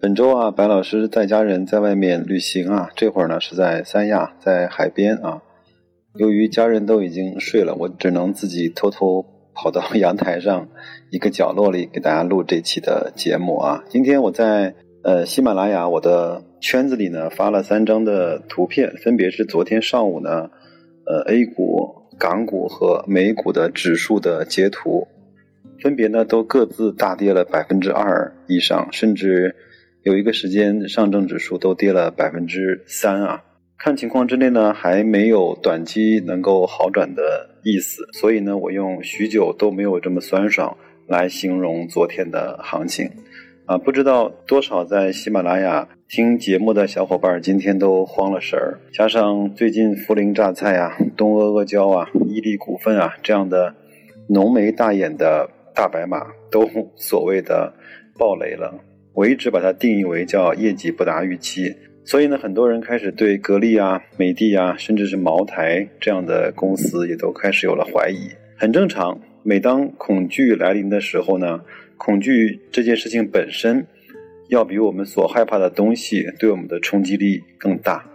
本周啊，白老师带家人在外面旅行啊，这会儿呢是在三亚，在海边啊。由于家人都已经睡了，我只能自己偷偷跑到 阳台上一个角落里给大家录这期的节目啊。今天我在呃喜马拉雅我的圈子里呢发了三张的图片，分别是昨天上午呢呃 A 股、港股和美股的指数的截图，分别呢都各自大跌了百分之二以上，甚至。有一个时间，上证指数都跌了百分之三啊！看情况之内呢，还没有短期能够好转的意思，所以呢，我用许久都没有这么酸爽来形容昨天的行情啊！不知道多少在喜马拉雅听节目的小伙伴今天都慌了神儿，加上最近涪陵榨菜啊、东阿阿胶啊、伊利股份啊这样的浓眉大眼的大白马都所谓的暴雷了。我一直把它定义为叫业绩不达预期，所以呢，很多人开始对格力啊、美的啊，甚至是茅台这样的公司也都开始有了怀疑。很正常，每当恐惧来临的时候呢，恐惧这件事情本身，要比我们所害怕的东西对我们的冲击力更大。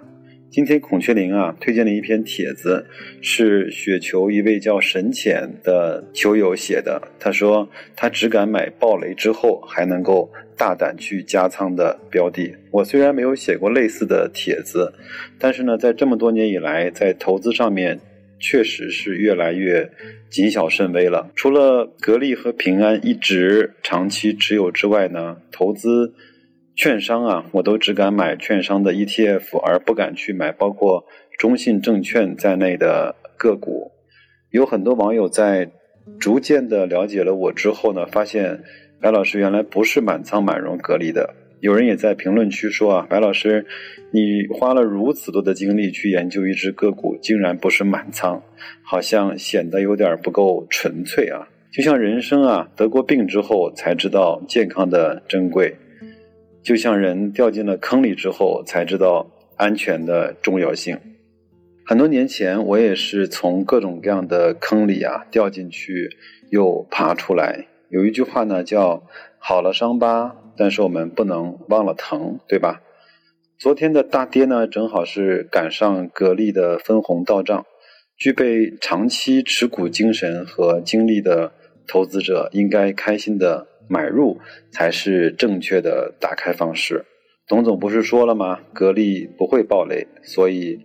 今天孔雀翎啊推荐了一篇帖子，是雪球一位叫沈浅的球友写的。他说他只敢买暴雷之后还能够大胆去加仓的标的。我虽然没有写过类似的帖子，但是呢，在这么多年以来，在投资上面确实是越来越谨小慎微了。除了格力和平安一直长期持有之外呢，投资。券商啊，我都只敢买券商的 ETF，而不敢去买包括中信证券在内的个股。有很多网友在逐渐的了解了我之后呢，发现白老师原来不是满仓满融隔离的。有人也在评论区说啊，白老师，你花了如此多的精力去研究一只个股，竟然不是满仓，好像显得有点不够纯粹啊。就像人生啊，得过病之后才知道健康的珍贵。就像人掉进了坑里之后，才知道安全的重要性。很多年前，我也是从各种各样的坑里啊掉进去，又爬出来。有一句话呢，叫“好了伤疤，但是我们不能忘了疼”，对吧？昨天的大跌呢，正好是赶上格力的分红到账。具备长期持股精神和精力的投资者，应该开心的。买入才是正确的打开方式。董总不是说了吗？格力不会暴雷，所以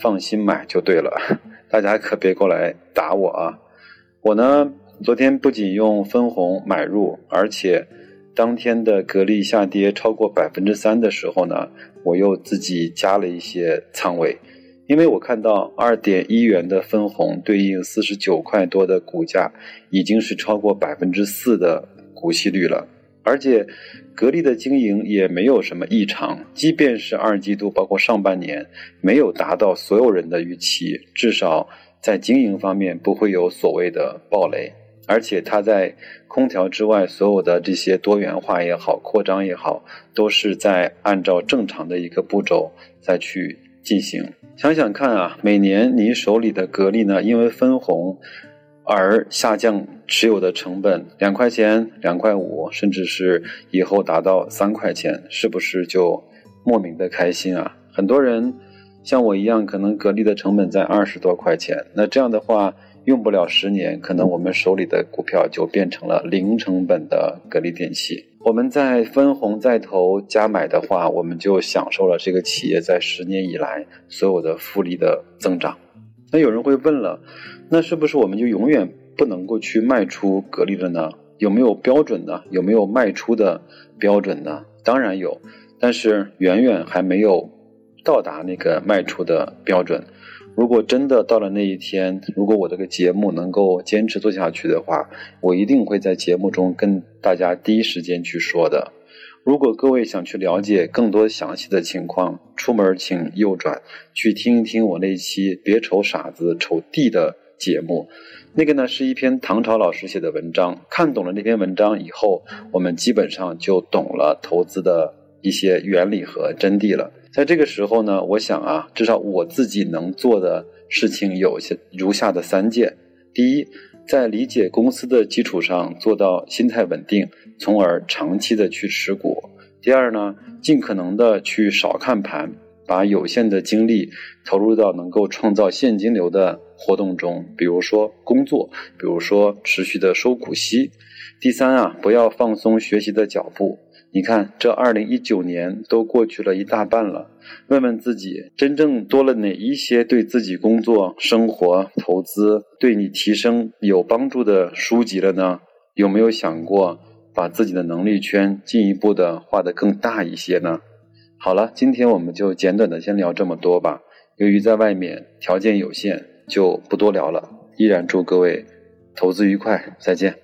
放心买就对了。大家可别过来打我啊！我呢，昨天不仅用分红买入，而且当天的格力下跌超过百分之三的时候呢，我又自己加了一些仓位，因为我看到二点一元的分红对应四十九块多的股价，已经是超过百分之四的。股息率了，而且格力的经营也没有什么异常，即便是二季度，包括上半年没有达到所有人的预期，至少在经营方面不会有所谓的暴雷。而且它在空调之外，所有的这些多元化也好，扩张也好，都是在按照正常的一个步骤再去进行。想想看啊，每年你手里的格力呢，因为分红。而下降持有的成本两块钱、两块五，甚至是以后达到三块钱，是不是就莫名的开心啊？很多人像我一样，可能格力的成本在二十多块钱，那这样的话，用不了十年，可能我们手里的股票就变成了零成本的格力电器。我们在分红再投加买的话，我们就享受了这个企业在十年以来所有的复利的增长。那有人会问了。那是不是我们就永远不能够去卖出格力了呢？有没有标准呢？有没有卖出的标准呢？当然有，但是远远还没有到达那个卖出的标准。如果真的到了那一天，如果我这个节目能够坚持做下去的话，我一定会在节目中跟大家第一时间去说的。如果各位想去了解更多详细的情况，出门请右转，去听一听我那期“别瞅傻子，瞅地”的节目。那个呢是一篇唐朝老师写的文章。看懂了那篇文章以后，我们基本上就懂了投资的一些原理和真谛了。在这个时候呢，我想啊，至少我自己能做的事情有些如下的三件：第一，在理解公司的基础上做到心态稳定，从而长期的去持股；第二呢，尽可能的去少看盘，把有限的精力投入到能够创造现金流的活动中，比如说工作，比如说持续的收股息；第三啊，不要放松学习的脚步。你看，这二零一九年都过去了一大半了，问问自己，真正多了哪一些对自己工作、生活、投资对你提升有帮助的书籍了呢？有没有想过把自己的能力圈进一步的画得更大一些呢？好了，今天我们就简短的先聊这么多吧。由于在外面条件有限，就不多聊了。依然祝各位投资愉快，再见。